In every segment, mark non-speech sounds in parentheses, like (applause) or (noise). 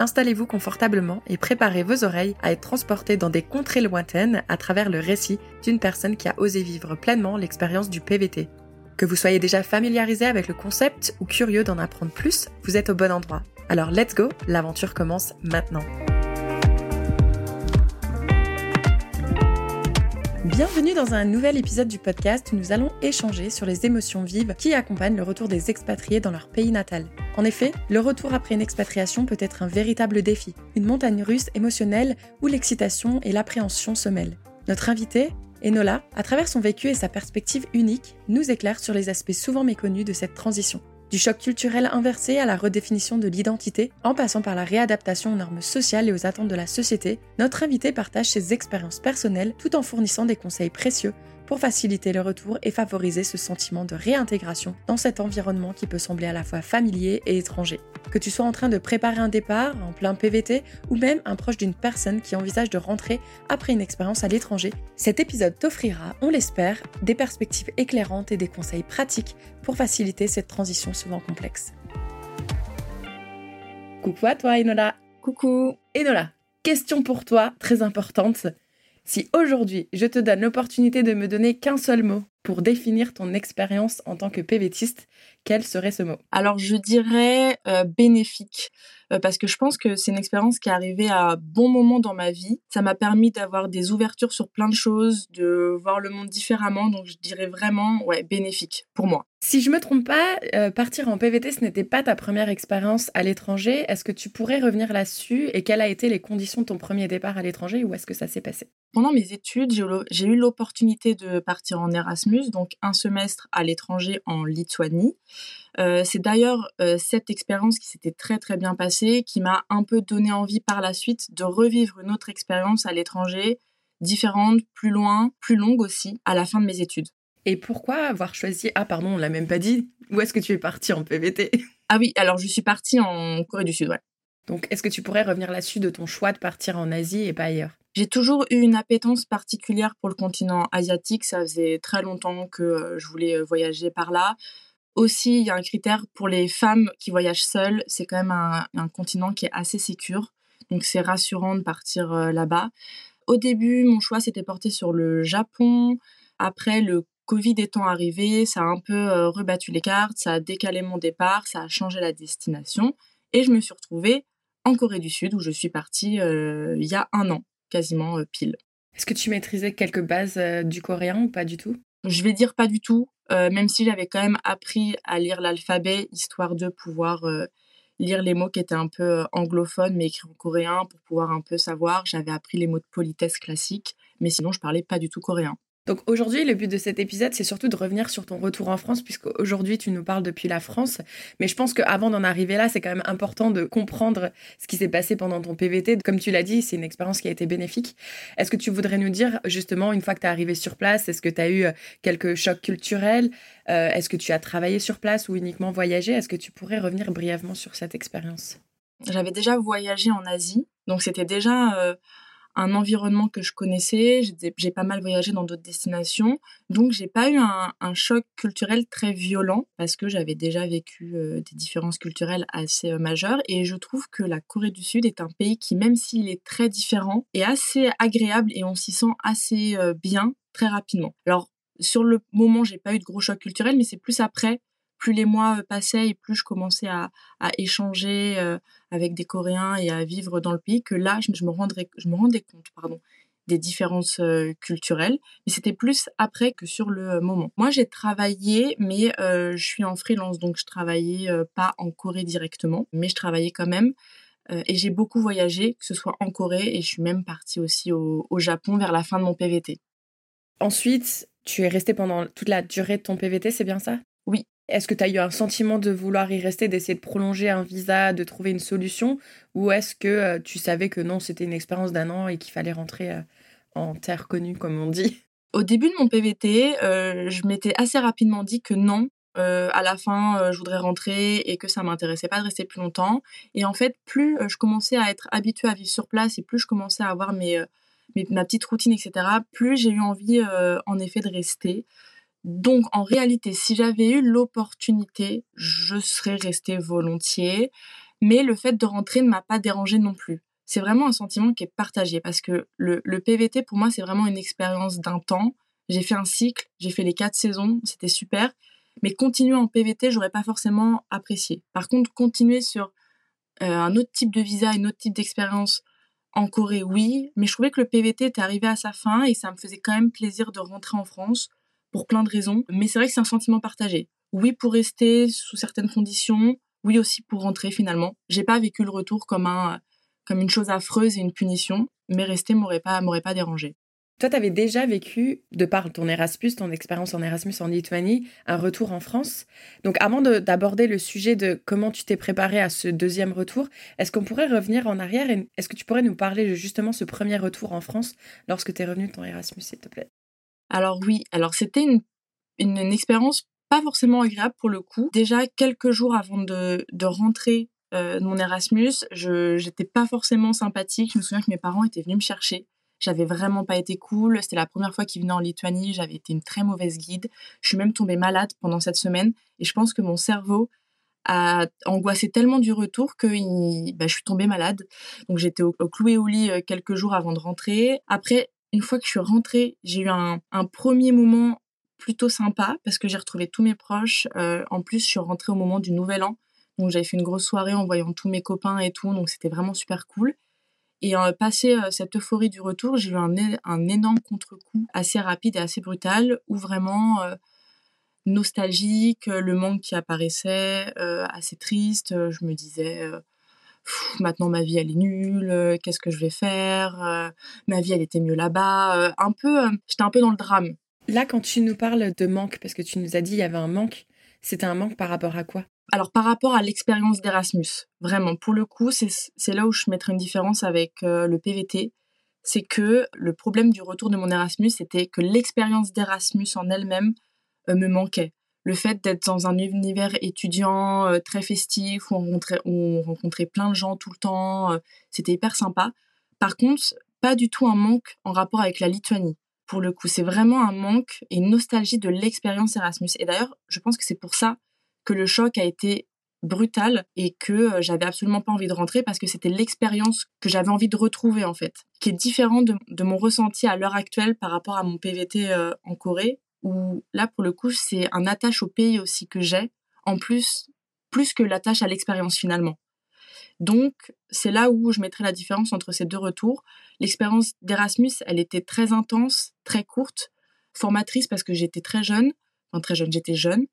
installez-vous confortablement et préparez vos oreilles à être transportés dans des contrées lointaines à travers le récit d'une personne qui a osé vivre pleinement l'expérience du PVT. Que vous soyez déjà familiarisé avec le concept ou curieux d'en apprendre plus, vous êtes au bon endroit. Alors let's go, l'aventure commence maintenant. Bienvenue dans un nouvel épisode du podcast où nous allons échanger sur les émotions vives qui accompagnent le retour des expatriés dans leur pays natal. En effet, le retour après une expatriation peut être un véritable défi, une montagne russe émotionnelle où l'excitation et l'appréhension se mêlent. Notre invité, Enola, à travers son vécu et sa perspective unique, nous éclaire sur les aspects souvent méconnus de cette transition. Du choc culturel inversé à la redéfinition de l'identité, en passant par la réadaptation aux normes sociales et aux attentes de la société, notre invité partage ses expériences personnelles tout en fournissant des conseils précieux pour faciliter le retour et favoriser ce sentiment de réintégration dans cet environnement qui peut sembler à la fois familier et étranger. Que tu sois en train de préparer un départ en plein PVT ou même un proche d'une personne qui envisage de rentrer après une expérience à l'étranger, cet épisode t'offrira, on l'espère, des perspectives éclairantes et des conseils pratiques pour faciliter cette transition souvent complexe. Coucou à toi Enola Coucou Enola, question pour toi très importante. Si aujourd'hui je te donne l'opportunité de me donner qu'un seul mot pour définir ton expérience en tant que PVTiste, quel serait ce mot? Alors je dirais euh, bénéfique, euh, parce que je pense que c'est une expérience qui est arrivée à bon moment dans ma vie. Ça m'a permis d'avoir des ouvertures sur plein de choses, de voir le monde différemment, donc je dirais vraiment ouais bénéfique pour moi. Si je me trompe pas, euh, partir en PVT, ce n'était pas ta première expérience à l'étranger. Est-ce que tu pourrais revenir là-dessus et quelles a été les conditions de ton premier départ à l'étranger ou est-ce que ça s'est passé? Pendant mes études, j'ai eu l'opportunité de partir en Erasmus donc un semestre à l'étranger en Lituanie. Euh, c'est d'ailleurs euh, cette expérience qui s'était très très bien passée, qui m'a un peu donné envie par la suite de revivre une autre expérience à l'étranger, différente, plus loin, plus longue aussi, à la fin de mes études. Et pourquoi avoir choisi Ah pardon, on l'a même pas dit. Où est-ce que tu es partie en PVT Ah oui, alors je suis partie en Corée du Sud, ouais. Donc est-ce que tu pourrais revenir là-dessus de ton choix de partir en Asie et pas ailleurs? J'ai toujours eu une appétence particulière pour le continent asiatique. Ça faisait très longtemps que euh, je voulais euh, voyager par là. Aussi, il y a un critère pour les femmes qui voyagent seules. C'est quand même un, continent qui est assez sécure. Donc, c'est rassurant de partir euh, là-bas. Au début, mon choix s'était porté sur le Japon. Après, le Covid étant arrivé, ça a un peu rebattu les cartes, ça a décalé mon départ, ça a changé la destination. Et je me suis retrouvée en Corée du Sud, où je suis partie il y a un an quasiment euh, pile. Est-ce que tu maîtrisais quelques bases euh, du coréen ou pas du tout? Je vais dire pas du tout, euh, même si j'avais quand même appris à lire l'alphabet, histoire de pouvoir lire les mots qui étaient un peu anglophones, mais écrits en coréen, pour pouvoir un peu savoir. J'avais appris les mots de politesse classiques, mais sinon je parlais pas du tout coréen. Donc aujourd'hui, le but de cet épisode, c'est surtout de revenir sur ton retour en France, puisque aujourd'hui tu nous parles depuis la France. Mais je pense qu'avant d'en arriver là, c'est quand même important de comprendre ce qui s'est passé pendant ton PVT. Comme tu l'as dit, c'est une expérience qui a été bénéfique. Est-ce que tu voudrais nous dire, justement, une fois que tu es arrivé sur place, est-ce que tu as eu euh, quelques chocs culturels euh, Est-ce que tu as travaillé sur place ou uniquement voyagé? Est-ce que tu pourrais revenir brièvement sur cette expérience? J'avais déjà voyagé en Asie, donc c'était déjà... Euh, un environnement que je connaissais. J'ai pas mal voyagé dans d'autres destinations. Donc, j'ai pas eu un, choc culturel très violent parce que j'avais déjà vécu euh, des différences culturelles assez euh, majeures. Et je trouve que la Corée du Sud est un pays qui, même s'il est très différent, est assez agréable et on s'y sent assez euh, bien très rapidement. Alors, sur le moment, j'ai pas eu de gros choc culturel, mais c'est plus après plus les mois passaient et plus je commençais à, échanger avec des Coréens et à vivre dans le pays, que là, je, me, rendrais, je me rendais compte pardon, des différences euh, culturelles. Mais c'était plus après que sur le moment. Moi, j'ai travaillé, mais je suis en freelance, donc je travaillais pas en Corée directement, mais je travaillais quand même. et j'ai beaucoup voyagé, que ce soit en Corée, et je suis même partie aussi au, au Japon vers la fin de mon PVT. Ensuite, tu es resté pendant toute la durée de ton PVT, c'est bien ça? Est-ce que tu as eu un sentiment de vouloir y rester, d'essayer de prolonger un visa, de trouver une solution? Ou est-ce que euh, tu savais que non, c'était une expérience d'un an et qu'il fallait rentrer euh, en terre connue, comme on dit? Au début de mon PVT, je m'étais assez rapidement dit que non, à la fin, je voudrais rentrer et que ça m'intéressait pas de rester plus longtemps. Et en fait, plus je commençais à être habituée à vivre sur place et plus je commençais à avoir mes, ma petite routine, etc., plus j'ai eu envie, en effet, de rester. Donc, en réalité, si j'avais eu l'opportunité, je serais restée volontiers. Mais le fait de rentrer ne m'a pas dérangé non plus. C'est vraiment un sentiment qui est partagé parce que le, PVT, pour moi, c'est vraiment une expérience d'un temps. J'ai fait un cycle, j'ai fait les quatre saisons, c'était super. Mais continuer en PVT, j'aurais pas forcément apprécié. Par contre, continuer sur euh, un autre type de visa, une autre type d'expérience en Corée, oui. Mais je trouvais que le PVT était arrivé à sa fin et ça me faisait quand même plaisir de rentrer en France pour plein de raisons. Mais c'est vrai que c'est un sentiment partagé. Oui, pour rester sous certaines conditions. Oui, aussi pour rentrer finalement. J'ai pas vécu le retour comme un, comme une chose affreuse et une punition. Mais rester m'aurait pas, m'aurait pas dérangé. Toi, tu avais déjà vécu, de par ton Erasmus, ton expérience en Erasmus en Lituanie, un retour en France. Donc, avant d'aborder le sujet de comment tu t'es préparé à ce deuxième retour, est-ce qu'on pourrait revenir en arrière et est-ce que tu pourrais nous parler de justement ce premier retour en France lorsque tu es revenu de ton Erasmus, s'il te plaît? Alors oui, alors c'était une, une, expérience pas forcément agréable pour le coup. Déjà, quelques jours avant de, de rentrer euh, mon Erasmus, je n'étais pas forcément sympathique. Je me souviens que mes parents étaient venus me chercher j'avais vraiment pas été cool. C'était la première fois qu'il venait en Lituanie. J'avais été une très mauvaise guide. Je suis même tombée malade pendant cette semaine. Et je pense que mon cerveau a angoissé tellement du retour que bah, je suis tombée malade. Donc j'étais au, cloué au lit euh, quelques jours avant de rentrer. Après, une fois que je suis rentrée, j'ai eu un, premier moment plutôt sympa parce que j'ai retrouvé tous mes proches. Euh, en plus, je suis rentrée au moment du Nouvel An. Donc j'avais fait une grosse soirée en voyant tous mes copains et tout. Donc c'était vraiment super cool. Et euh, passé euh, cette euphorie du retour, j'ai eu un, un énorme contre-coup assez rapide et assez brutal, où vraiment nostalgique, le manque qui apparaissait, assez triste. Je me disais, maintenant ma vie elle est nulle, qu'est-ce que je vais faire Ma vie elle était mieux là-bas. un peu, j'étais un peu dans le drame. Là, quand tu nous parles de manque, parce que tu nous as dit il y avait un manque, c'était un manque par rapport à quoi? Alors par rapport à l'expérience d'Erasmus, vraiment, pour le coup, c'est là où je mettrais une différence avec euh, le PVT. C'est que le problème du retour de mon Erasmus, c'était que l'expérience d'Erasmus en elle-même euh, me manquait. Le fait d'être dans un univers étudiant euh, très festif, où on, rencontrait, on rencontrait plein de gens tout le temps, c'était hyper sympa. Par contre, pas du tout un manque en rapport avec la Lituanie. Pour le coup, c'est vraiment un manque et une nostalgie de l'expérience Erasmus. Et d'ailleurs, je pense que c'est pour ça que le choc a été brutal et que euh, j'avais absolument pas envie de rentrer parce que c'était l'expérience que j'avais envie de retrouver en fait, qui est différent de, mon ressenti à l'heure actuelle par rapport à mon PVT euh, en Corée, où là pour le coup c'est un attache au pays aussi que j'ai, en plus plus que l'attache à l'expérience finalement. Donc c'est là où je mettrais la différence entre ces deux retours. L'expérience d'Erasmus, elle était très intense, très courte, formatrice parce que j'étais très jeune, enfin très jeune, j'étais jeune,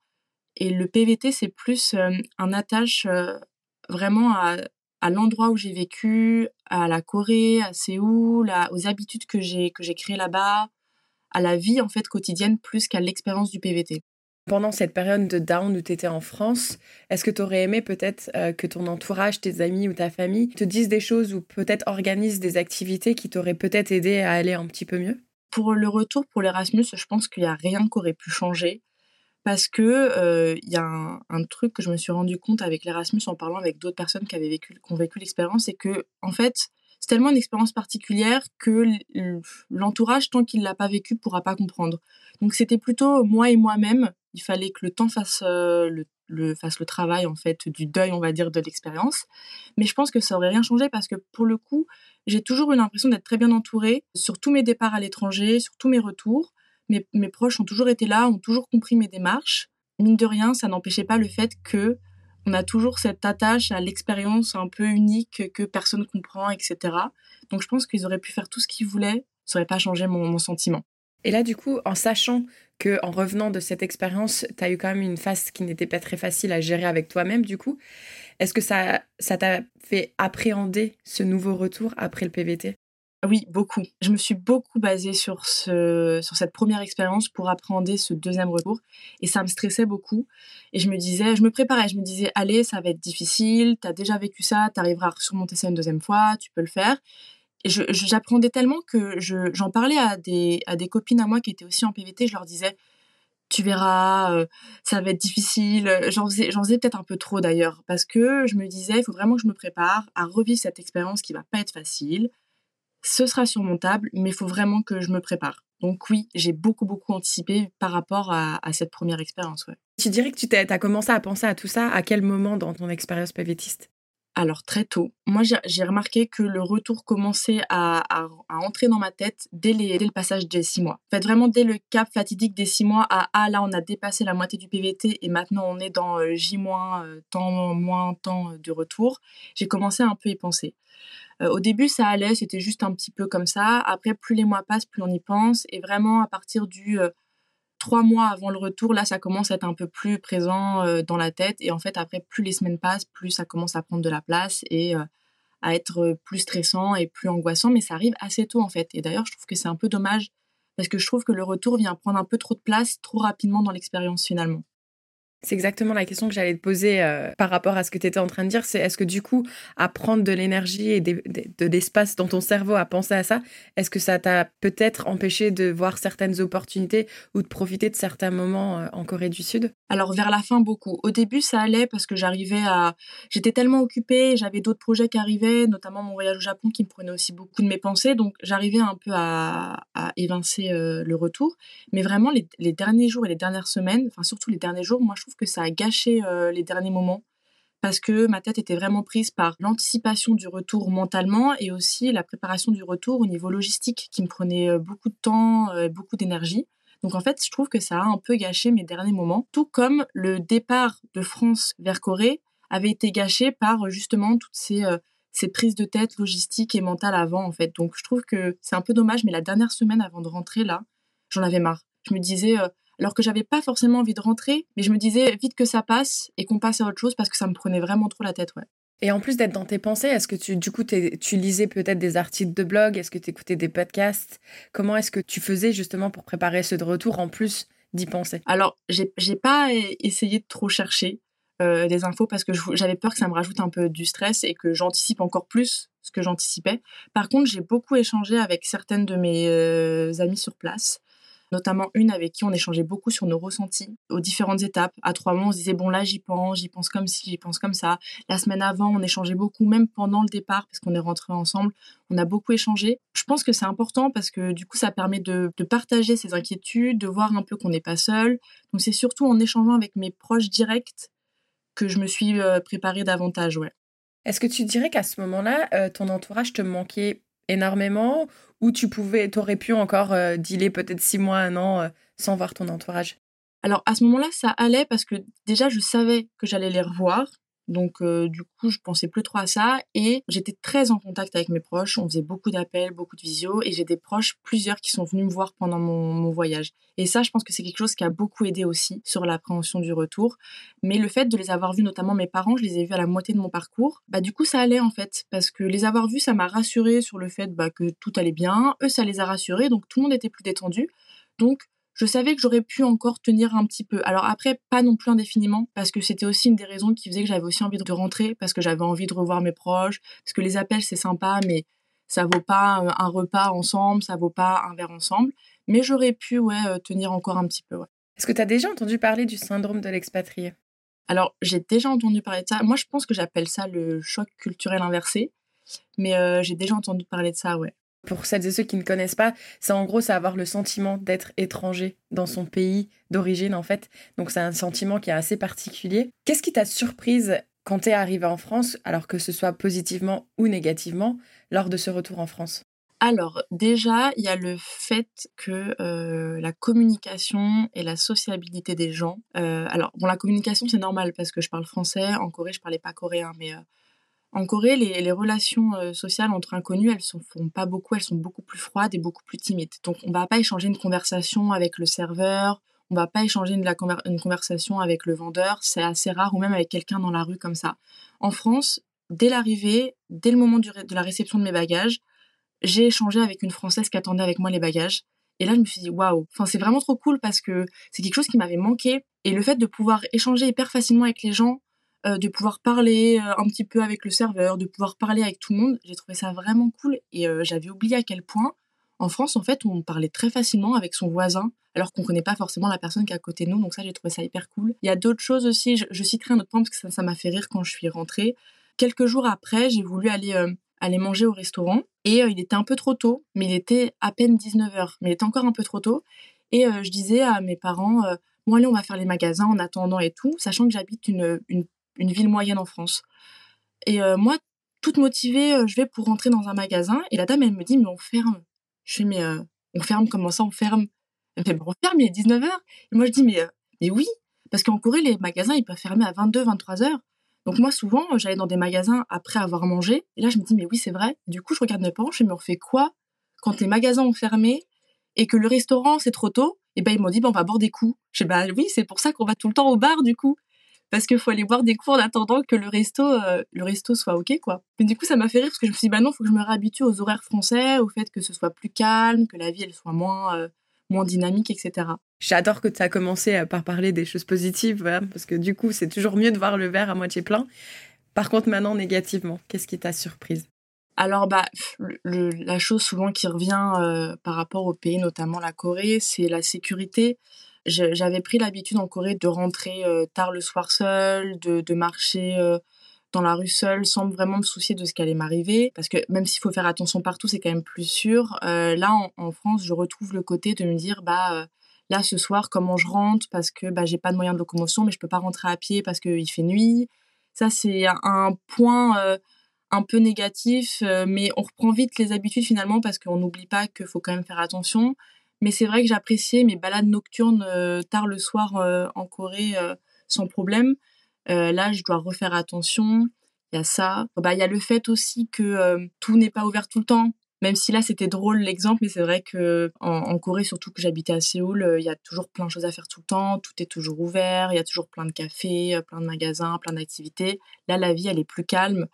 et le PVT, c'est plus euh, un attache euh, vraiment à, l'endroit où j'ai vécu, à la Corée, à Séoul, aux habitudes que j'ai que j'ai créées là-bas, à la vie en fait quotidienne plus qu'à l'expérience du PVT. Pendant cette période de down où tu étais en France, est-ce que tu aurais aimé peut-être euh, que ton entourage, tes amis ou ta famille te disent des choses ou peut-être organisent des activités qui t'auraient peut-être aidé à aller un petit peu mieux? Pour le retour pour l'Erasmus, je pense qu'il n'y a rien qui aurait pu changer parce que euh, il y a un, truc que je me suis rendu compte avec l'Erasmus en parlant avec d'autres personnes qui avaient vécu, qui ont vécu l'expérience, c'est que en fait c'est tellement une expérience particulière que l'entourage tant qu'il l'a pas vécu pourra pas comprendre. Donc c'était plutôt moi et moi-même. Il fallait que le temps fasse euh, le, le, fasse le travail en fait du deuil on va dire de l'expérience. Mais je pense que ça aurait rien changé parce que pour le coup j'ai toujours eu l'impression d'être très bien entourée sur tous mes départs à l'étranger, sur tous mes retours mes, proches ont toujours été là, ont toujours compris mes démarches. Mine de rien, ça n'empêchait pas le fait que on a toujours cette attache à l'expérience un peu unique que personne comprend, etc. Donc je pense qu'ils auraient pu faire tout ce qu'ils voulaient, ça n'aurait pas changé mon, sentiment. Et là, du coup, en sachant que en revenant de cette expérience, tu as eu quand même une phase qui n'était pas très facile à gérer avec toi-même, du coup, est-ce que ça ça t'a fait appréhender ce nouveau retour après le PVT Oui, beaucoup. Je me suis beaucoup basée sur, ce, sur cette première expérience pour appréhender ce deuxième retour. Et ça me stressait beaucoup. Et je me disais, je me préparais, je me disais, allez, ça va être difficile, tu as déjà vécu ça, tu arriveras à surmonter ça une deuxième fois, tu peux le faire. Et j'apprenais tellement que j'en parlais à des, à des copines à moi qui étaient aussi en PVT, je leur disais, tu verras, euh, ça va être difficile. J'en faisais, faisais peut-être un peu trop d'ailleurs, parce que je me disais, il faut vraiment que je me prépare à revivre cette expérience qui va pas être facile ce sera surmontable, mais il faut vraiment que je me prépare. Donc oui, j'ai beaucoup, beaucoup anticipé par rapport à, cette première expérience. Tu dirais que tu as commencé à penser à tout ça à quel moment dans ton expérience PVTiste alors très tôt, moi j'ai remarqué que le retour commençait à, entrer dans ma tête dès, le passage des six mois. En fait, vraiment dès le cap fatidique des six mois à ah là on a dépassé la moitié du PVT et maintenant on est dans euh, J moins euh, temps moins temps de retour. J'ai commencé à un peu y penser. Euh, au début, ça allait, c'était juste un petit peu comme ça. Après, plus les mois passent, plus on y pense. Et vraiment, à partir du euh, trois mois avant le retour, là, ça commence à être un peu plus présent euh, dans la tête. Et en fait, après, plus les semaines passent, plus ça commence à prendre de la place et à être plus stressant et plus angoissant. Mais ça arrive assez tôt, en fait. Et d'ailleurs, je trouve que c'est un peu dommage parce que je trouve que le retour vient prendre un peu trop de place trop rapidement dans l'expérience finalement. C'est exactement la question que j'allais te poser euh, par rapport à ce que tu étais en train de dire. C'est est-ce que du coup, à prendre de l'énergie et de, l'espace dans ton cerveau à penser à ça, est-ce que ça t'a peut-être empêché de voir certaines opportunités ou de profiter de certains moments euh, en Corée du Sud? Alors vers la fin, beaucoup. Au début, ça allait parce que j'arrivais à... J'étais tellement occupée, j'avais d'autres projets qui arrivaient, notamment mon voyage au Japon qui me prenait aussi beaucoup de mes pensées. Donc j'arrivais un peu à, évincer euh, le retour. Mais vraiment, les, les, derniers jours et les dernières semaines, enfin surtout les derniers jours, moi je trouve que ça a gâché euh, les derniers moments parce que ma tête était vraiment prise par l'anticipation du retour mentalement et aussi la préparation du retour au niveau logistique qui me prenait euh, beaucoup de temps, euh, beaucoup d'énergie. Donc en fait, je trouve que ça a un peu gâché mes derniers moments, tout comme le départ de France vers Corée avait été gâché par justement toutes ces, ces prises de tête logistiques et mentales avant en fait. Donc je trouve que c'est un peu dommage, mais la dernière semaine avant de rentrer là, j'en avais marre. Je me disais, alors que j'avais pas forcément envie de rentrer, mais je me disais vite que ça passe et qu'on passe à autre chose parce que ça me prenait vraiment trop la tête, ouais. Et en plus d'être dans tes pensées, est-ce que tu, du coup, tu lisais peut-être des articles de blog Est-ce que tu écoutais des podcasts? Comment est-ce que tu faisais justement pour préparer ce de retour en plus d'y penser? Alors, j'ai pas essayé de trop chercher euh, des infos parce que j'avais peur que ça me rajoute un peu du stress et que j'anticipe encore plus ce que j'anticipais. Par contre, j'ai beaucoup échangé avec certaines de mes euh, amies sur place notamment une avec qui on échangeait beaucoup sur nos ressentis aux différentes étapes. À trois mois, on se disait, bon là, j'y pense, j'y pense comme ci, j'y pense comme ça. La semaine avant, on échangeait beaucoup, même pendant le départ, parce qu'on est rentrés ensemble, on a beaucoup échangé. Je pense que c'est important parce que du coup, ça permet de, partager ses inquiétudes, de voir un peu qu'on n'est pas seul. Donc c'est surtout en échangeant avec mes proches directs que je me suis euh, préparée davantage, ouais. Est-ce que tu dirais qu'à ce moment-là, euh, ton entourage te manquait énormément ou tu pouvais, t'aurais pu encore euh, dealer peut-être six mois, un an euh, sans voir ton entourage Alors à ce moment-là, ça allait parce que déjà je savais que j'allais les revoir. Donc euh, du coup, je pensais plus trop à ça et j'étais très en contact avec mes proches. On faisait beaucoup d'appels, beaucoup de visios et j'ai des proches, plusieurs qui sont venus me voir pendant mon, voyage. Et ça, je pense que c'est quelque chose qui a beaucoup aidé aussi sur l'appréhension du retour. Mais le fait de les avoir vus, notamment mes parents, je les ai vus à la moitié de mon parcours. Bah du coup, ça allait en fait parce que les avoir vus, ça m'a rassuré sur le fait bah, que tout allait bien. Eux, ça les a rassurés, donc tout le monde était plus détendu. Donc je savais que j'aurais pu encore tenir un petit peu. Alors après, pas non plus indéfiniment, parce que c'était aussi une des raisons qui faisait que j'avais aussi envie de rentrer, parce que j'avais envie de revoir mes proches, parce que les appels c'est sympa, mais ça vaut pas euh, un repas ensemble, ça vaut pas un verre ensemble. Mais j'aurais pu ouais, euh, tenir encore un petit peu. Est-ce que tu as déjà entendu parler du syndrome de l'expatrié? Alors, j'ai déjà entendu parler de ça. Moi, je pense que j'appelle ça le choc culturel inversé. Mais euh, j'ai déjà entendu parler de ça, ouais pour celles et ceux qui ne connaissent pas, c'est en gros, avoir le sentiment d'être étranger dans son pays d'origine, en fait. Donc, c'est un sentiment qui est assez particulier. Qu'est-ce qui t'a surprise quand tu es arrivé en France, alors que ce soit positivement ou négativement, lors de ce retour en France? Alors déjà, il y a le fait que euh, la communication et la sociabilité des gens. Euh, alors bon, la communication c'est normal parce que je parle français. En Corée, je parlais pas coréen, mais euh, en Corée, les, relations euh, sociales entre inconnus, elles ne font pas beaucoup, elles sont beaucoup plus froides et beaucoup plus timides. Donc on va pas échanger une conversation avec le serveur, on va pas échanger une, une conversation avec le vendeur, c'est assez rare, ou même avec quelqu'un dans la rue comme ça. En France, dès l'arrivée, dès le moment de la réception de mes bagages, j'ai échangé avec une Française qui attendait avec moi les bagages. Et là, je me suis dit, waouh, enfin, c'est vraiment trop cool parce que c'est quelque chose qui m'avait manqué. Et le fait de pouvoir échanger hyper facilement avec les gens, euh, de pouvoir parler euh, un petit peu avec le serveur, de pouvoir parler avec tout le monde, j'ai trouvé ça vraiment cool. Et euh, j'avais oublié à quel point, en France, en fait, on parlait très facilement avec son voisin, alors qu'on connaît pas forcément la personne qui est à côté de nous. Donc ça, j'ai trouvé ça hyper cool. Il y a d'autres choses aussi, je, citerai un autre point parce que ça m'a fait rire quand je suis rentrée. Quelques jours après, j'ai voulu aller aller manger au restaurant. Et il était un peu trop tôt, mais il était à peine 19h, mais il était encore un peu trop tôt. Et je disais à mes parents, bon allez, on va faire les magasins en attendant et tout, sachant que j'habite une, une, ville moyenne en France. Et moi, toute motivée, je vais pour rentrer dans un magasin, et la dame, elle me dit, mais on ferme. Je fais, mais on ferme, comment ça, on ferme? Elle me fait, bon, on ferme, il est 19h. Et moi, je dis, mais, mais oui, parce qu'en Corée, les magasins, ils peuvent fermer à 22, 23h. Donc moi, souvent, j'allais dans des magasins après avoir mangé. Et là, je me dis, mais oui, c'est vrai. Du coup, je regarde mes parents, je me refais quoi? Quand les magasins ont fermé et que le restaurant, c'est trop tôt Et ben ils m'ont dit, ben, on va boire des coups. Je dis, bah oui, c'est pour ça qu'on va tout le temps au bar, du coup. Parce qu'il faut aller boire des coups en attendant que le resto, euh, le resto soit OK, quoi. Mais du coup, ça m'a fait rire parce que je me suis dit, bah non, faut que je me réhabitue aux horaires français, au fait que ce soit plus calme, que la vie, elle soit moins, euh, moins dynamique, etc. J'adore que tu as commencé euh, par parler des choses positives, parce que du coup, c'est toujours mieux de voir le verre à moitié plein. Par contre, maintenant, négativement, qu'est-ce qui t'a surprise? Alors bah la chose souvent qui revient euh, par rapport au pays, notamment la Corée, c'est la sécurité. J'avais pris l'habitude en Corée de rentrer euh, tard le soir seul, de, marcher dans la rue seule sans vraiment me soucier de ce qui allait m'arriver. Parce que même s'il faut faire attention partout, c'est quand même plus sûr. là, en, France, je retrouve le côté de me dire, bah là ce soir comment je rentre? Parce que bah, j'ai pas de moyen de locomotion mais je peux pas rentrer à pied parce qu'il fait nuit. Ça c'est un point euh, un peu négatif euh, mais on reprend vite les habitudes finalement parce qu'on n'oublie pas qu'il faut quand même faire attention. Mais c'est vrai que j'appréciais mes balades nocturnes euh, tard le soir en Corée sans problème. là je dois refaire attention. Il y a ça. Bah il y a le fait aussi que tout n'est pas ouvert tout le temps. Même si là c'était drôle l'exemple, mais c'est vrai que Corée, surtout que j'habitais à Séoul, euh, il y a toujours plein de choses à faire tout le temps, tout est toujours ouvert, il y a toujours plein de cafés, euh, plein de magasins, plein d'activités. Là, la vie elle est plus calme.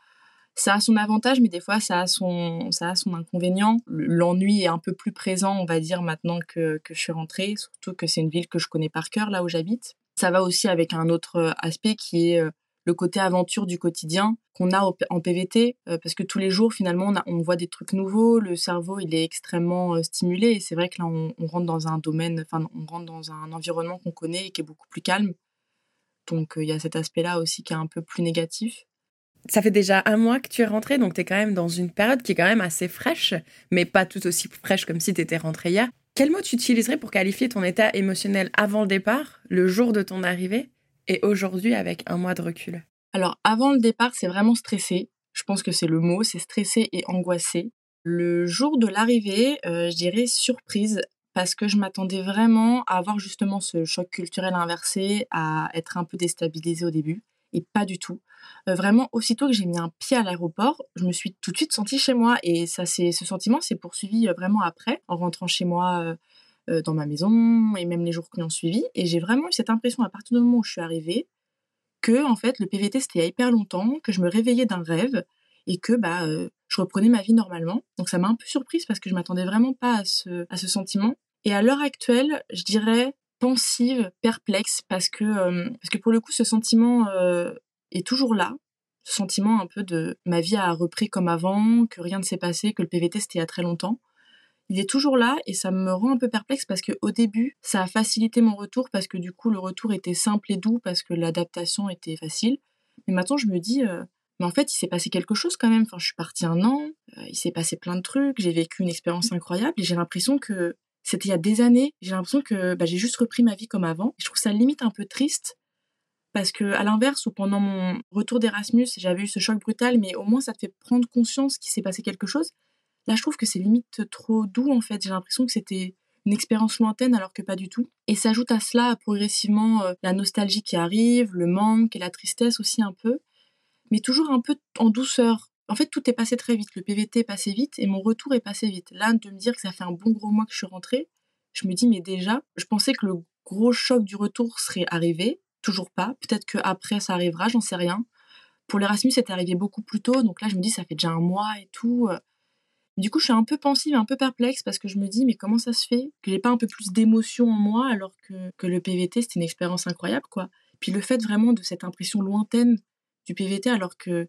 Ça a son avantage, mais des fois ça a son, ça a son inconvénient. L'ennui est un peu plus présent, on va dire, maintenant que, que je suis rentrée, surtout que c'est une ville que je connais par cœur, là où j'habite. Ça va aussi avec un autre euh, aspect qui est le côté aventure du quotidien qu'on a en PVT, euh, parce que tous les jours, finalement, on, voit des trucs nouveaux, le cerveau, il est extrêmement euh, stimulé, et c'est vrai que là, on, rentre dans un domaine, enfin, on rentre dans un environnement qu'on connaît et qui est beaucoup plus calme. Donc, euh, il y a cet aspect-là aussi qui est un peu plus négatif. Ça fait déjà un mois que tu es rentrée, donc tu es quand même dans une période qui est quand même assez fraîche, mais pas tout aussi fraîche comme si tu étais rentrée hier. Quel mot tu utiliserais pour qualifier ton état émotionnel avant le départ, le jour de ton arrivée, et aujourd'hui avec un mois de recul? Alors avant le départ, c'est vraiment stressé. Je pense que c'est le mot, c'est stressé et angoissé. Le jour de l'arrivée, euh, je dirais surprise parce que je m'attendais vraiment à avoir justement ce choc culturel inversé, à être un peu déstabilisée au début, et pas du tout. Euh, vraiment, aussitôt que j'ai mis un pied à l'aéroport, je me suis tout de suite sentie chez moi, et ça, c'est ce sentiment s'est poursuivi euh, vraiment après, en rentrant chez moi euh, dans ma maison et même les jours qui ont suivi. Et j'ai vraiment eu cette impression à partir du moment où je suis arrivée que en fait le PVT c'était hyper longtemps, que je me réveillais d'un rêve et que bah je reprenais ma vie normalement. Donc ça m'a un peu surprise parce que je m'attendais vraiment pas à ce, à ce sentiment. Et à l'heure actuelle, je dirais pensive, perplexe parce que euh, parce que pour le coup ce sentiment est toujours là. Ce sentiment un peu de ma vie a repris comme avant, que rien ne s'est passé, que le PVT c'était il y a très longtemps il est toujours là et ça me rend un peu perplexe parce que au début, ça a facilité mon retour parce que du coup, le retour était simple et doux parce que l'adaptation était facile. Mais maintenant, je me dis, euh, mais en fait, il s'est passé quelque chose quand même. Enfin, je suis partie un an, euh, il s'est passé plein de trucs, j'ai vécu une expérience incroyable et j'ai l'impression que c'était il y a des années. J'ai l'impression que bah, j'ai juste repris ma vie comme avant. Je trouve ça limite un peu triste parce que à l'inverse, où pendant mon retour d'Erasmus, j'avais eu ce choc brutal, mais au moins ça te fait prendre conscience qu'il s'est passé quelque chose. Là, je trouve que c'est limite trop doux, en fait. J'ai l'impression que c'était une expérience lointaine alors que pas du tout. Et s'ajoute à cela progressivement euh, la nostalgie qui arrive, le manque et la tristesse aussi un peu, mais toujours un peu en douceur. En fait, tout est passé très vite. Le PVT est passé vite et mon retour est passé vite. Là, de me dire que ça fait un bon gros mois que je suis rentrée, je me dis, mais déjà, je pensais que le gros choc du retour serait arrivé. Toujours pas. Peut-être qu'après, ça arrivera, j'en sais rien. Pour l'Erasmus, c'était arrivé beaucoup plus tôt. Donc là, je me dis, ça fait déjà un mois et tout. Du coup, je suis un peu pensive, un peu perplexe parce que je me dis, mais comment ça se fait que j'ai pas un peu plus d'émotion en moi alors que, que le PVT, c'était une expérience incroyable, quoi. Puis le fait vraiment de cette impression lointaine du PVT alors que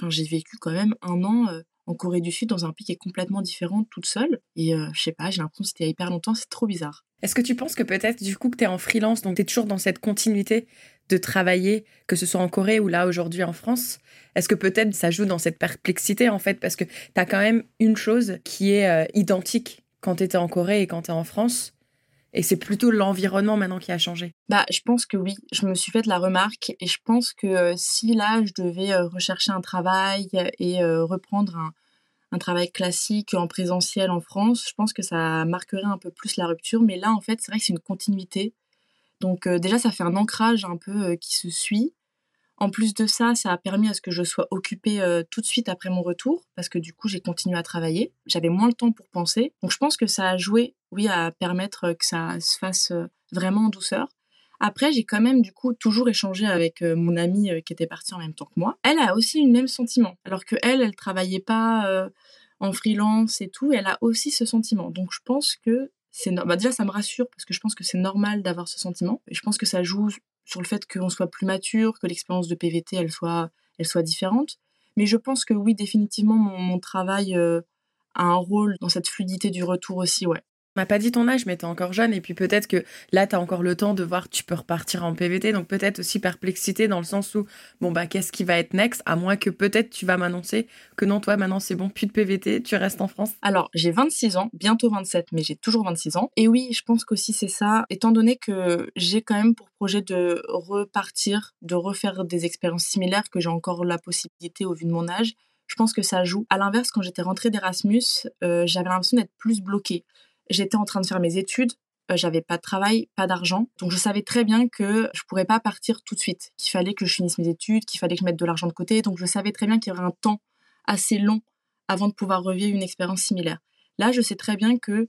enfin, j'ai vécu quand même un an en Corée du Sud dans un pays qui est complètement différent toute seule. Et euh, je sais pas, j'ai l'impression que c'était hyper longtemps, c'est trop bizarre. Est-ce que tu penses que peut-être du coup que tu es en freelance, donc tu es toujours dans cette continuité de travailler, que ce soit en Corée ou là aujourd'hui en France Est-ce que peut-être ça joue dans cette perplexité en fait? Parce que tu as quand même une chose qui est identique quand tu en Corée et quand tu es en France. Et c'est plutôt l'environnement maintenant qui a changé. Bah, je pense que oui. Je me suis fait la remarque et je pense que euh, si là, je devais euh, rechercher un travail et reprendre un, un travail classique en présentiel en France, je pense que ça marquerait un peu plus la rupture. Mais là, en fait, c'est vrai que c'est une continuité. Donc euh, déjà, ça fait un ancrage un peu euh, qui se suit. En plus de ça, ça a permis à ce que je sois occupée euh, tout de suite après mon retour, parce que du coup, j'ai continué à travailler. J'avais moins le temps pour penser. Donc je pense que ça a joué, oui, à permettre que ça se fasse vraiment en douceur. Après, j'ai quand même du coup toujours échangé avec mon amie qui était partie en même temps que moi. Elle a aussi le même sentiment, alors que elle, elle travaillait pas en freelance et tout. elle a aussi ce sentiment. Donc je pense que c'est bah, déjà ça me rassure parce que je pense que c'est normal d'avoir ce sentiment. Et je pense que ça joue sur le fait qu'on soit plus mature, que l'expérience de PVT elle soit elle soit différente. Mais je pense que oui, définitivement, mon, mon travail a un rôle dans cette fluidité du retour aussi, ouais. Pas dit ton âge, mais tu es encore jeune. Et puis peut-être que là, tu as encore le temps de voir, tu peux repartir en PVT. Donc peut-être aussi perplexité dans le sens où, bon, bah, qu'est-ce qui va être next À moins que peut-être tu vas m'annoncer que non, toi, maintenant, c'est bon, plus de PVT, tu restes en France. Alors, j'ai 26 ans, bientôt 27, mais j'ai toujours 26 ans. Et oui, je pense qu'aussi c'est ça, étant donné que j'ai quand même pour projet de repartir, de refaire des expériences similaires, que j'ai encore la possibilité au vu de mon âge. Je pense que ça joue. À l'inverse, quand j'étais rentrée d'Erasmus, euh, j'avais l'impression d'être plus bloquée j'étais en train de faire mes études, euh, j'avais pas de travail, pas d'argent. Donc je savais très bien que je pourrais pas partir tout de suite, qu'il fallait que je finisse mes études, qu'il fallait que je mette de l'argent de côté. Donc je savais très bien qu'il y aurait un temps assez long avant de pouvoir revivre une expérience similaire. Là, je sais très bien que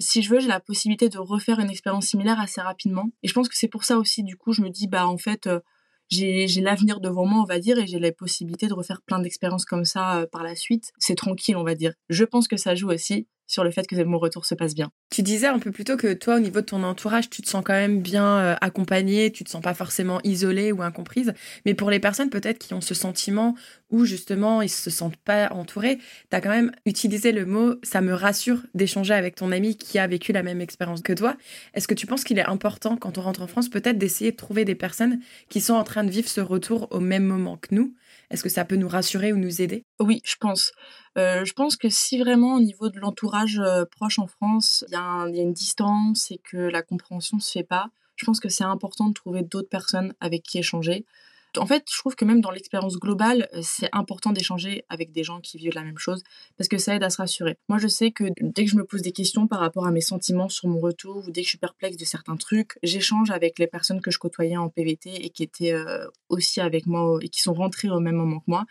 si je veux, j'ai la possibilité de refaire une expérience similaire assez rapidement. Et je pense que c'est pour ça aussi, du coup, je me dis, bah en fait, euh, j'ai l'avenir devant moi, on va dire, et j'ai la possibilité de refaire plein d'expériences comme ça euh, par la suite. C'est tranquille, on va dire. Je pense que ça joue aussi sur le fait que mon retour se passe bien. Tu disais un peu plus tôt que toi, au niveau de ton entourage, tu te sens quand même bien euh, accompagnée, tu te sens pas forcément isolée ou incomprise. Mais pour les personnes peut-être qui ont ce sentiment où justement ils se sentent pas entourés, tu as quand même utilisé le mot ça me rassure d'échanger avec ton ami qui a vécu la même expérience que toi. Est-ce que tu penses qu'il est important quand on rentre en France peut-être d'essayer de trouver des personnes qui sont en train de vivre ce retour au même moment que nous? Est-ce que ça peut nous rassurer ou nous aider? Oui, je pense. Euh, je pense que si vraiment au niveau de l'entourage euh, proche en France, il y, a une distance et que la compréhension ne se fait pas, je pense que c'est important de trouver d'autres personnes avec qui échanger. En fait, je trouve que même dans l'expérience globale, euh, c'est important d'échanger avec des gens qui vivent la même chose parce que ça aide à se rassurer. Moi, je sais que dès que je me pose des questions par rapport à mes sentiments sur mon retour ou dès que je suis perplexe de certains trucs, j'échange avec les personnes que je côtoyais en PVT et qui étaient euh, aussi avec moi et qui sont rentrées au même moment que moi.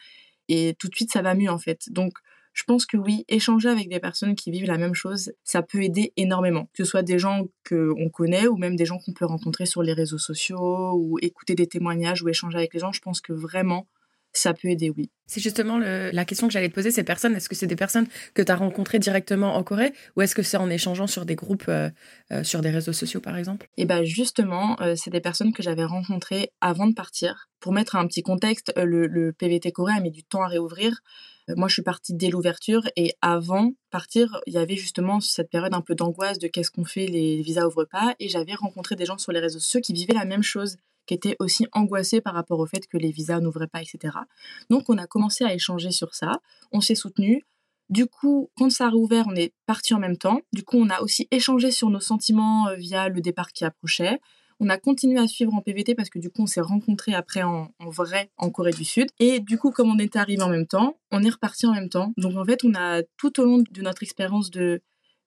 Et tout de suite, ça va mieux en fait. Donc, je pense que oui, échanger avec des personnes qui vivent la même chose, ça peut aider énormément. Que ce soit des gens qu'on connaît ou même des gens qu'on peut rencontrer sur les réseaux sociaux ou écouter des témoignages ou échanger avec les gens, je pense que vraiment, ça peut aider, oui. C'est justement la question que j'allais te poser, ces personnes, est-ce que c'est des personnes que tu as rencontrées directement en Corée ou est-ce que c'est en échangeant sur des groupes, euh, euh, sur des réseaux sociaux par exemple? Eh bien justement, euh, c'est des personnes que j'avais rencontrées avant de partir. Pour mettre un petit contexte, le, le PVT coréen a mis du temps à réouvrir. Moi, je suis partie dès l'ouverture et avant partir, il y avait justement cette période un peu d'angoisse de qu'est-ce qu'on fait, les visas ouvrent pas. Et j'avais rencontré des gens sur les réseaux sociaux qui vivaient la même chose, qui étaient aussi angoissés par rapport au fait que les visas n'ouvraient pas, etc. Donc, on a commencé à échanger sur ça. On s'est soutenus. Du coup, quand ça a rouvert, on est parti en même temps. Du coup, on a aussi échangé sur nos sentiments euh, via le départ qui approchait. On a continué à suivre en PVT parce que du coup, on s'est rencontrés après en, vrai en Corée du Sud. Et du coup, comme on était arrivé en même temps, on est reparti en même temps. Donc en fait, on a tout au long de notre expérience de,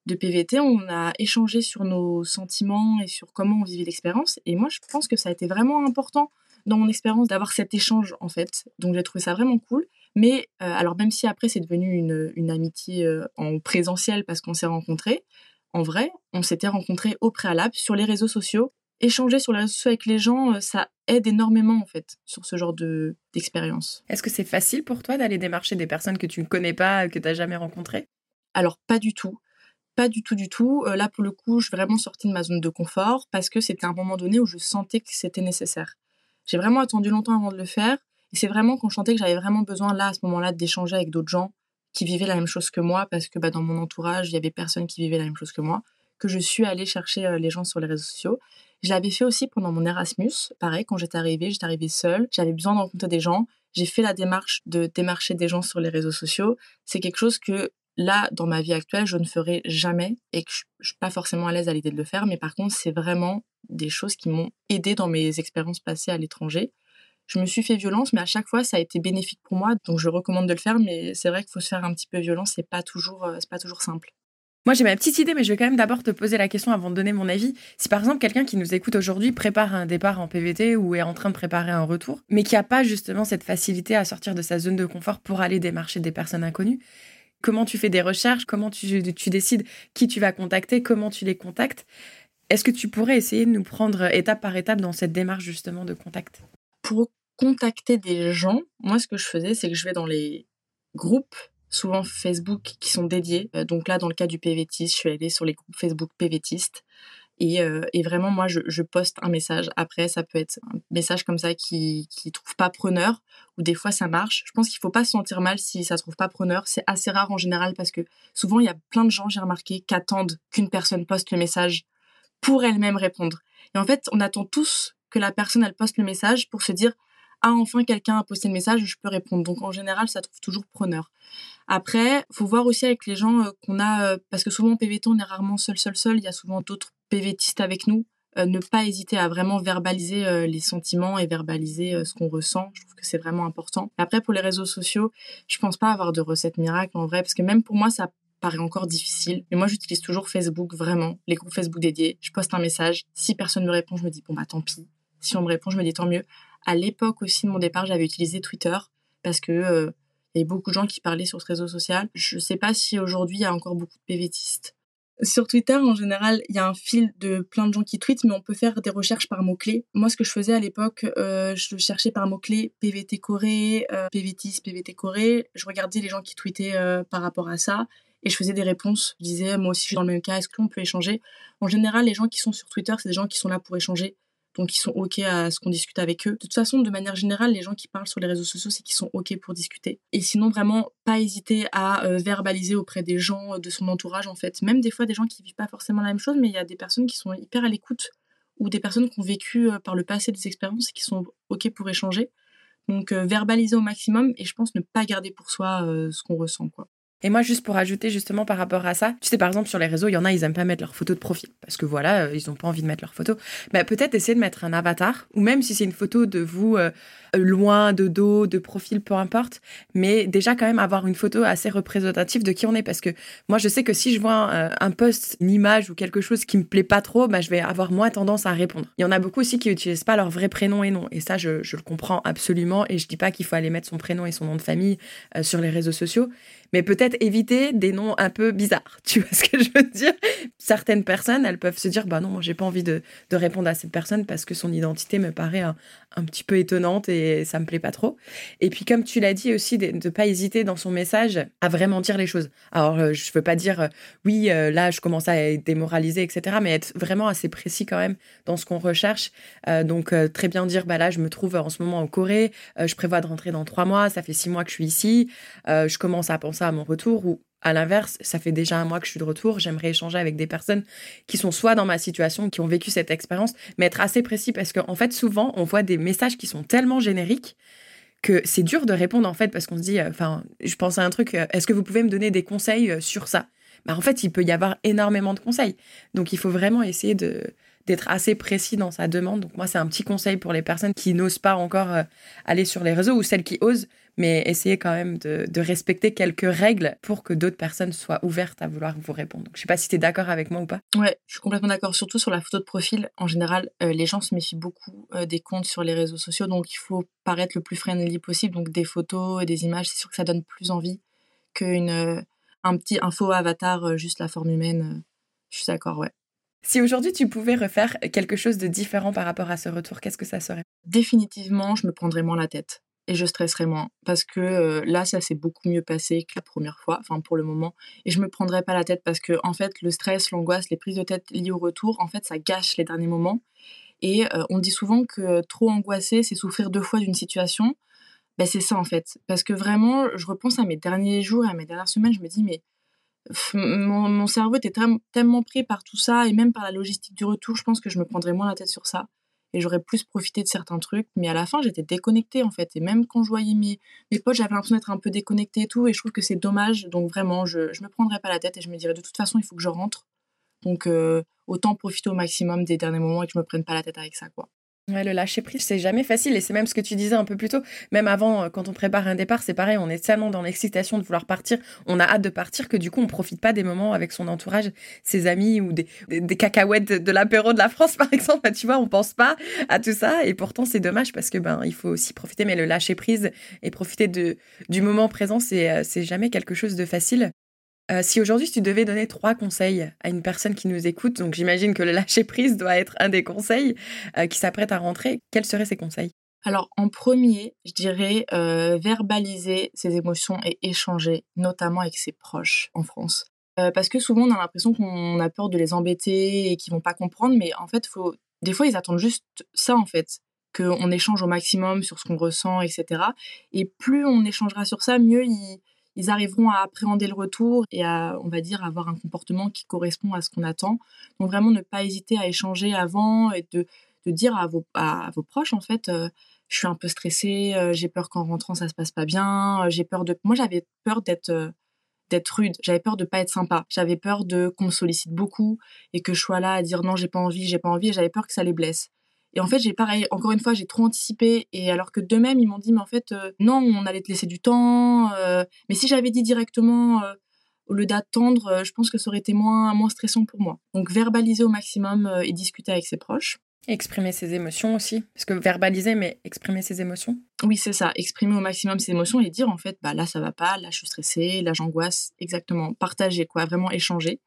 de PVT, on a échangé sur nos sentiments et sur comment on vivait l'expérience. Et moi, je pense que ça a été vraiment important dans mon expérience d'avoir cet échange en fait. Donc j'ai trouvé ça vraiment cool. Mais euh, alors même si après c'est devenu une, une amitié euh, en présentiel parce qu'on s'est rencontrés, en vrai, on s'était rencontrés au préalable sur les réseaux sociaux échanger sur les réseaux sociaux avec les gens, euh, ça aide énormément en fait sur ce genre de d'expérience. Est-ce que c'est facile pour toi d'aller démarcher des personnes que tu ne connais pas, que tu n'as jamais rencontrées? Alors pas du tout. Pas du tout, du tout. là, pour le coup, je suis vraiment sortie de ma zone de confort parce que c'était un moment donné où je sentais que c'était nécessaire. J'ai vraiment attendu longtemps avant de le faire. Et c'est vraiment quand je sentais que j'avais vraiment besoin, là, à ce moment-là, d'échanger avec d'autres gens qui vivaient la même chose que moi, parce que bah, dans mon entourage, il y avait personne qui vivait la même chose que moi, que je suis allée chercher les gens sur les réseaux sociaux. Je l'avais fait aussi pendant mon Erasmus. Pareil, quand j'étais arrivée, j'étais arrivée seule. J'avais besoin de rencontrer des gens. J'ai fait la démarche de démarcher des gens sur les réseaux sociaux. C'est quelque chose que là, dans ma vie actuelle, je ne ferai jamais et que je, ne suis pas forcément à l'aise à l'idée de le faire. Mais par contre, c'est vraiment des choses qui m'ont aidé dans mes expériences passées à l'étranger. Je me suis fait violence, mais à chaque fois, ça a été bénéfique pour moi. Donc, je recommande de le faire. Mais c'est vrai qu'il faut se faire un petit peu violence. C'est pas toujours, euh, c'est pas toujours simple. Moi, j'ai ma petite idée, mais je vais quand même d'abord te poser la question avant de donner mon avis. Si par exemple quelqu'un qui nous écoute aujourd'hui prépare un départ en PVT ou est en train de préparer un retour, mais qui n'a pas justement cette facilité à sortir de sa zone de confort pour aller démarcher des personnes inconnues, comment tu fais des recherches, comment tu, décides qui tu vas contacter, comment tu les contactes Est-ce que tu pourrais essayer de nous prendre étape par étape dans cette démarche justement de contact? Pour contacter des gens, moi ce que je faisais, c'est que je vais dans les groupes souvent Facebook qui sont dédiés. Euh, donc là, dans le cas du PVTiste, je suis allée sur les groupes Facebook PVTistes. Et, euh, et vraiment, moi, je, poste un message. Après, ça peut être un message comme ça qui qui trouve pas preneur, ou des fois ça marche. Je pense qu'il faut pas se sentir mal si ça trouve pas preneur. C'est assez rare en général parce que souvent, il y a plein de gens, j'ai remarqué, qui attendent qu'une personne poste le message pour elle-même répondre. Et en fait, on attend tous que la personne, elle poste le message pour se dire ah enfin quelqu'un a posté le message, je peux répondre. Donc en général, ça trouve toujours preneur. Après, faut voir aussi avec les gens euh, qu'on a, euh, parce que souvent en PVT, on est rarement seul, seul, seul. Il y a souvent d'autres PVTistes avec nous. Euh, ne pas hésiter à vraiment verbaliser les sentiments et verbaliser ce qu'on ressent. Je trouve que c'est vraiment important. Après, pour les réseaux sociaux, je pense pas avoir de recette miracle en vrai, parce que même pour moi, ça paraît encore difficile. Mais moi, j'utilise toujours Facebook, vraiment, les groupes Facebook dédiés. Je poste un message. Si personne me répond, je me dis, bon, bah, tant pis. Si on me répond, je me dis, tant mieux. À l'époque aussi de mon départ, j'avais utilisé Twitter parce que euh, il y avait beaucoup de gens qui parlaient sur ce réseau social. Je ne sais pas si aujourd'hui il y a encore beaucoup de PVTistes. Sur Twitter, en général, il y a un fil de plein de gens qui tweetent, mais on peut faire des recherches par mots-clés. Moi, ce que je faisais à l'époque, euh, je cherchais par mots-clés PVT Corée, euh, PVTiste, PVT Corée. Je regardais les gens qui tweetaient euh, par rapport à ça et je faisais des réponses. Je disais, moi aussi, je suis dans le même cas, est-ce qu'on peut échanger? En général, les gens qui sont sur Twitter, c'est des gens qui sont là pour échanger donc ils sont OK à ce qu'on discute avec eux. De toute façon, de manière générale, les gens qui parlent sur les réseaux sociaux, c'est qu'ils sont OK pour discuter. Et sinon, vraiment, pas hésiter à euh, verbaliser auprès des gens de son entourage, en fait. Même des fois, des gens qui vivent pas forcément la même chose, mais il y a des personnes qui sont hyper à l'écoute ou des personnes qui ont vécu euh, par le passé des expériences et qui sont OK pour échanger. Donc, euh, verbaliser au maximum et je pense ne pas garder pour soi ce qu'on ressent, quoi. Et moi, juste pour ajouter justement par rapport à ça, tu sais, par exemple, sur les réseaux, il y en a, ils aiment pas mettre leur photo de profil parce que voilà, euh, ils ont pas envie de mettre leur photo. Mais peut-être essayer de mettre un avatar ou même si c'est une photo de vous euh, loin, de dos, de profil, peu importe. Mais déjà, quand même, avoir une photo assez représentative de qui on est parce que moi, je sais que si je vois euh, un, post, une image ou quelque chose qui me plaît pas trop, bah, je vais avoir moins tendance à répondre. Il y en a beaucoup aussi qui utilisent pas leur vrai prénom et nom. Et ça, je, je le comprends absolument. Et je dis pas qu'il faut aller mettre son prénom et son nom de famille sur les réseaux sociaux mais peut-être éviter des noms un peu bizarres. (laughs) Tu vois ce que je veux dire? Certaines personnes, elles peuvent se dire bah non, moi j'ai pas envie de, de, répondre à cette personne parce que son identité me paraît un, petit peu étonnante et ça me plaît pas trop. Et puis comme tu l'as dit aussi, de ne pas hésiter dans son message à vraiment dire les choses. Alors euh, je veux pas dire euh, oui, euh, là je commence à être démoralisé, etc. Mais être vraiment assez précis quand même dans ce qu'on recherche. donc très bien dire bah là je me trouve en ce moment en Corée, je prévois de rentrer dans trois mois, ça fait six mois que je suis ici, je commence à penser à mon retour ou à l'inverse, ça fait déjà un mois que je suis de retour, j'aimerais échanger avec des personnes qui sont soit dans ma situation, qui ont vécu cette expérience, mais être assez précis parce qu'en en fait, souvent, on voit des messages qui sont tellement génériques que c'est dur de répondre en fait parce qu'on se dit, euh, enfin, je pense à un truc, euh, est-ce que vous pouvez me donner des conseils euh, sur ça? Bah, En fait, il peut y avoir énormément de conseils. Donc, il faut vraiment essayer de d'être assez précis dans sa demande. Donc moi, c'est un petit conseil pour les personnes qui n'osent pas encore aller sur les réseaux ou celles qui osent, mais essayez quand même de, respecter quelques règles pour que d'autres personnes soient ouvertes à vouloir vous répondre. Donc, je sais pas si tu es d'accord avec moi ou pas. Ouais, je suis complètement d'accord. Surtout sur la photo de profil, en général, euh, les gens se méfient beaucoup euh, des comptes sur les réseaux sociaux, donc il faut paraître le plus friendly possible. Donc des photos et des images, c'est sûr que ça donne plus envie qu'une euh, un petit faux avatar, juste la forme humaine. je suis d'accord, ouais. Si aujourd'hui tu pouvais refaire quelque chose de différent par rapport à ce retour, qu'est-ce que ça serait? Définitivement, je me prendrais moins la tête et je stresserai moins. Parce que euh, là ça s'est beaucoup mieux passé que la première fois enfin pour le moment. Et je me prendrai pas la tête parce que en fait le stress l'angoisse les prises de tête liées au retour en fait ça gâche les derniers moments. Et euh, on dit souvent que trop angoisser c'est souffrir deux fois d'une situation. Ben c'est ça en fait. Parce que vraiment je repense à mes derniers jours et à mes dernières semaines je me dis mais mon, mon cerveau était tellement pris par tout ça et même par la logistique du retour je pense que je me prendrais moins la tête sur ça et j'aurais plus profité de certains trucs. Mais à la fin, j'étais déconnectée en fait. Et même quand je voyais mes, mes potes, j'avais l'impression d'être un peu déconnectée et tout. Et je trouve que c'est dommage. Donc vraiment, je, je me prendrais pas la tête et je me dirais de toute façon, il faut que je rentre. Donc euh, autant profiter au maximum des derniers moments et que je me prenne pas la tête avec ça, quoi. Le lâcher prise, c'est jamais facile et c'est même ce que tu disais un peu plus tôt. Même avant, euh, quand on prépare un départ, c'est pareil, on est tellement dans l'excitation de vouloir partir, on a hâte de partir que du coup, on profite pas des moments avec son entourage, ses amis ou des, cacahuètes de, l'apéro de la France, (laughs) par exemple. Tu vois, on pense pas à tout ça et pourtant, c'est dommage parce que ben, il faut aussi profiter, mais le lâcher prise et profiter de, du moment présent, c'est, euh, c'est jamais quelque chose de facile. Euh, si aujourd'hui tu devais donner trois conseils à une personne qui nous écoute, donc j'imagine que le lâcher prise doit être un des conseils euh, qui s'apprête à rentrer, quels seraient ces conseils? Alors en premier, je dirais euh, verbaliser ses émotions et échanger, notamment avec ses proches en France. parce que souvent on a l'impression qu'on a peur de les embêter et qu'ils vont pas comprendre, mais en fait, faut... des fois ils attendent juste ça en fait, qu'on échange au maximum sur ce qu'on ressent, etc. Et plus on échangera sur ça, mieux ils ils arriveront à appréhender le retour et à, on va dire, avoir un comportement qui correspond à ce qu'on attend. Donc vraiment ne pas hésiter à échanger avant et de, de dire à vos, à, vos proches, en fait, euh, je suis un peu stressée, euh, j'ai peur qu'en rentrant ça se passe pas bien, euh, j'ai peur de... Moi j'avais peur d'être d'être rude, j'avais peur de pas être sympa, j'avais peur de qu'on me sollicite beaucoup et que je sois là à dire non j'ai pas envie, j'ai pas envie, j'avais peur que ça les blesse. Et en fait, j'ai pareil, encore une fois, j'ai trop anticipé. Et alors que d'eux-mêmes, ils m'ont dit, mais en fait, euh, non, on allait te laisser du temps. Euh. mais si j'avais dit directement, euh, au lieu d'attendre, je pense que ça aurait été moins, moins stressant pour moi. Donc, verbaliser au maximum et discuter avec ses proches. Exprimer ses émotions aussi. Parce que verbaliser, mais exprimer ses émotions. Oui, c'est ça. Exprimer au maximum ses émotions et dire, en fait, bah là, ça va pas, là, je suis stressée, là, j'angoisse. Exactement. Partager, quoi. Vraiment échanger.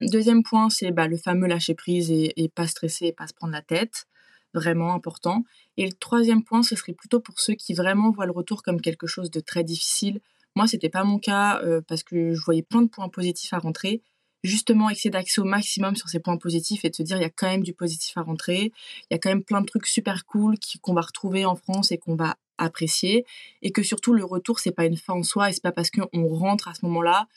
Deuxième point, c'est bah, le fameux lâcher prise et, et pas stresser et pas se prendre la tête vraiment important. Et le troisième point, ce serait plutôt pour ceux qui vraiment voient le retour comme quelque chose de très difficile. Moi, c'était pas mon cas euh, parce que je voyais plein de points positifs à rentrer. Justement, essayer d'axer au maximum sur ces points positifs et de se dire il y a quand même du positif à rentrer. Il y a quand même plein de trucs super cool qu'on va retrouver en France et qu'on va apprécier. Et que surtout, le retour, c'est pas une fin en soi et c'est pas parce qu'on rentre à ce moment-là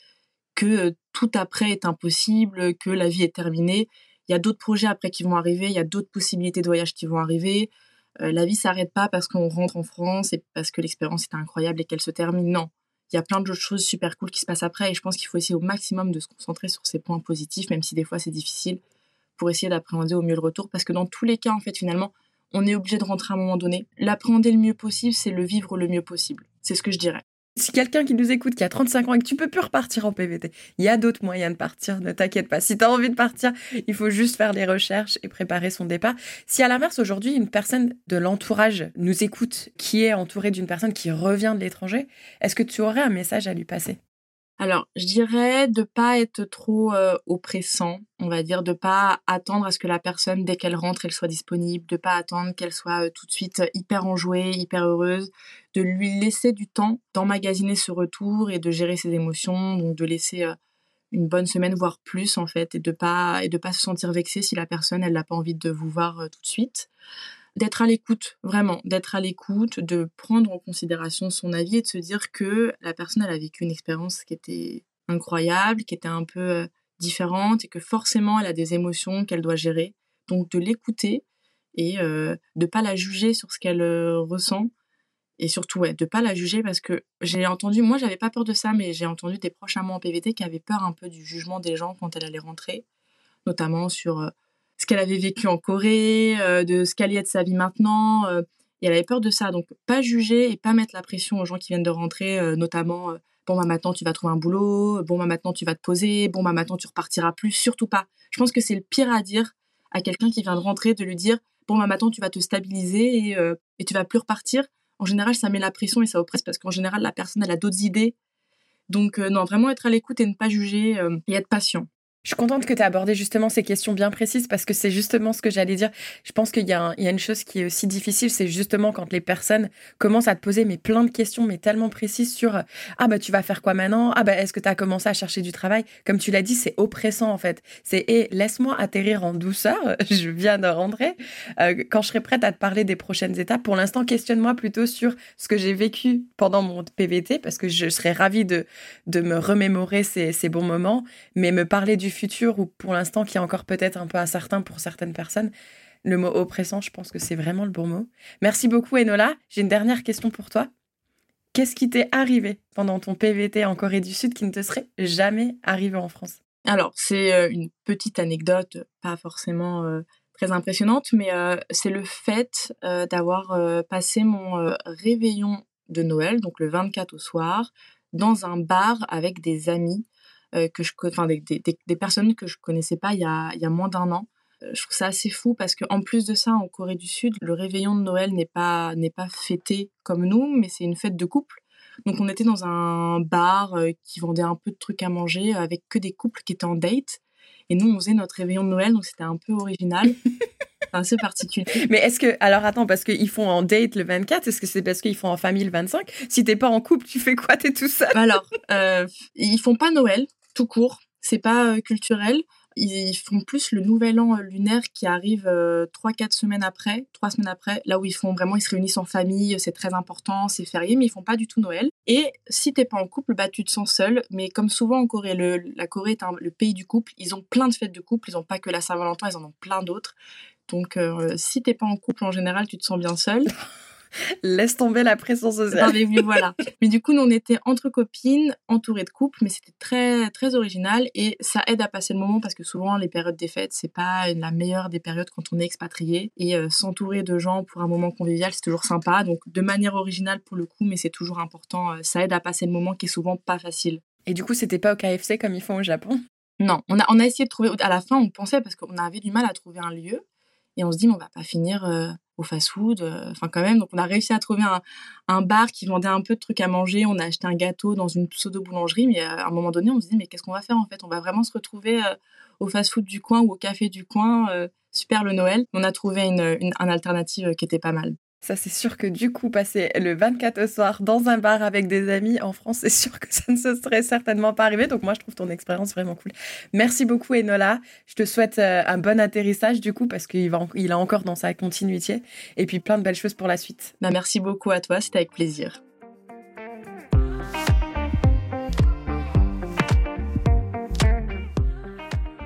que euh, tout après est impossible, que la vie est terminée. Il y a d'autres projets après qui vont arriver, il y a d'autres possibilités de voyage qui vont arriver. Euh, la vie s'arrête pas parce qu'on rentre en France et parce que l'expérience est incroyable et qu'elle se termine. Non, il y a plein d'autres choses super cool qui se passent après et je pense qu'il faut essayer au maximum de se concentrer sur ces points positifs, même si des fois c'est difficile, pour essayer d'appréhender au mieux le retour. Parce que dans tous les cas, en fait, finalement, on est obligé de rentrer à un moment donné. L'appréhender le mieux possible, c'est le vivre le mieux possible. C'est ce que je dirais. Si quelqu'un qui nous écoute, qui a 35 ans et que tu peux plus repartir en PVT, il y a d'autres moyens de partir, ne t'inquiète pas. Si tu as envie de partir, il faut juste faire les recherches et préparer son départ. Si à l'inverse, aujourd'hui, une personne de l'entourage nous écoute, qui est entourée d'une personne qui revient de l'étranger, est-ce que tu aurais un message à lui passer? Alors, je dirais de pas être trop euh, oppressant, on va dire, de pas attendre à ce que la personne, dès qu'elle rentre, elle soit disponible, de pas attendre qu'elle soit euh, tout de suite hyper enjouée, hyper heureuse, de lui laisser du temps d'emmagasiner ce retour et de gérer ses émotions, donc de laisser euh, une bonne semaine, voire plus en fait, et de pas et de pas se sentir vexé si la personne, elle n'a pas envie de vous voir tout de suite d'être à l'écoute, vraiment, d'être à l'écoute, de prendre en considération son avis et de se dire que la personne, elle a vécu une expérience qui était incroyable, qui était un peu euh, différente et que forcément, elle a des émotions qu'elle doit gérer. Donc, de l'écouter et euh, de pas la juger sur ce qu'elle euh, ressent. Et surtout, ouais, de pas la juger parce que j'ai entendu, moi, j'avais pas peur de ça, mais j'ai entendu des proches à en PVT qui avaient peur un peu du jugement des gens quand elle allait rentrer, notamment sur ce qu'elle avait vécu en Corée, euh, de ce qu'elle y de sa vie maintenant. Euh, et elle avait peur de ça. Donc, pas juger et pas mettre la pression aux gens qui viennent de rentrer, euh, notamment, bon, bah maintenant, tu vas trouver un boulot, bon, bah maintenant, tu vas te poser, bon, bah maintenant, tu repartiras plus. Surtout pas. Je pense que c'est le pire à dire à quelqu'un qui vient de rentrer, de lui dire, bon, bah maintenant, tu vas te stabiliser et, et tu vas plus repartir. En général, ça met la pression et ça oppresse parce qu'en général, la personne, elle a d'autres idées. Donc, non, vraiment être à l'écoute et ne pas juger et être patient. Je suis contente que tu aies abordé justement ces questions bien précises parce que c'est justement ce que j'allais dire. Je pense qu'il y, a une chose qui est aussi difficile, c'est justement quand les personnes commencent à te poser mais plein de questions, mais tellement précises sur ah bah tu vas faire quoi maintenant? Ah bah est-ce que tu as commencé à chercher du travail? Comme tu l'as dit, c'est oppressant en fait. C'est et laisse-moi atterrir en douceur, (laughs) je viens de rentrer. Euh, quand je serai prête à te parler des prochaines étapes, pour l'instant, questionne-moi plutôt sur ce que j'ai vécu pendant mon PVT parce que je serais ravie de, de me remémorer ces, ces bons moments, mais me parler du futur ou pour l'instant qui est encore peut-être un peu incertain pour certaines personnes, le mot oppressant, je pense que c'est vraiment le bon mot. Merci beaucoup Enola. J'ai une dernière question pour toi. Qu'est-ce qui t'est arrivé pendant ton PVT en Corée du Sud qui ne te serait jamais arrivé en France? Alors, c'est euh, une petite anecdote, pas forcément euh, très impressionnante, mais euh, c'est le fait d'avoir passé mon réveillon de Noël, donc le 24 au soir, dans un bar avec des amis que je, enfin des, des, des, personnes que je connaissais pas il y a, il y a moins d'un an. Euh, je trouve ça assez fou parce qu'en plus de ça, en Corée du Sud, le réveillon de Noël n'est pas n'est pas fêté comme nous, mais c'est une fête de couple. Donc on était dans un bar euh, qui vendait un peu de trucs à manger avec que des couples qui étaient en date. Et nous, on faisait notre réveillon de Noël, donc c'était un peu original. (laughs) assez particulier. Mais est-ce que, alors attends, parce qu'ils font en date le 24, est-ce que c'est parce qu'ils font en famille le 25 Si t'es pas en couple, tu fais quoi? T'es tout seul? Alors, euh, ils font pas Noël, tout court. C'est pas euh, culturel. Ils font plus le nouvel an euh, lunaire qui arrive euh, trois, quatre semaines après, trois semaines après, là où ils font vraiment, ils se réunissent en famille, c'est très important, c'est férié, mais ils font pas du tout Noël. Et si t'es pas en couple, bah tu te sens seul. Mais comme souvent en Corée, le, la Corée est le pays du couple. Ils ont plein de fêtes de couple. Ils ont pas que la Saint-Valentin, ils en ont plein d'autres. Donc si t'es pas en couple en général, tu te sens bien seul. (laughs) Laisse tomber la pression sociale. mais voilà. Mais du coup, nous, on était entre copines, entourées de couples, mais c'était très, très original et ça aide à passer le moment parce que souvent, les périodes des fêtes, c'est pas la meilleure des périodes quand on est expatrié et euh, s'entourer de gens pour un moment convivial, c'est toujours sympa. Donc, de manière originale pour le coup, mais c'est toujours important. Euh, ça aide à passer le moment qui est souvent pas facile. Et du coup, c'était pas au KFC comme ils font au Japon? Non, on a, on a essayé de trouver. À la fin, on pensait parce qu'on avait du mal à trouver un lieu et on se dit, mais on va pas finir euh, au fast-food, euh, enfin quand même. On a réussi à trouver un, bar qui vendait un peu de trucs à manger. On a acheté un gâteau dans une pseudo-boulangerie, mais euh, à un moment donné, on se dit, mais qu'est-ce qu'on va faire en fait? On va vraiment se retrouver au fast-food du coin ou au café du coin. super le Noël. On a trouvé une alternative qui était pas mal. Ça, c'est sûr que du coup, passer le 24 au soir dans un bar avec des amis en France, (laughs) c'est sûr que ça ne se serait certainement pas arrivé. Donc, moi, je trouve ton expérience vraiment cool. Merci beaucoup, Enola. Je te souhaite euh, un bon atterrissage, du coup, parce qu'il va, il a encore dans sa continuité. Et puis, plein de belles choses pour la suite. Bah, merci beaucoup à toi. C'était avec plaisir.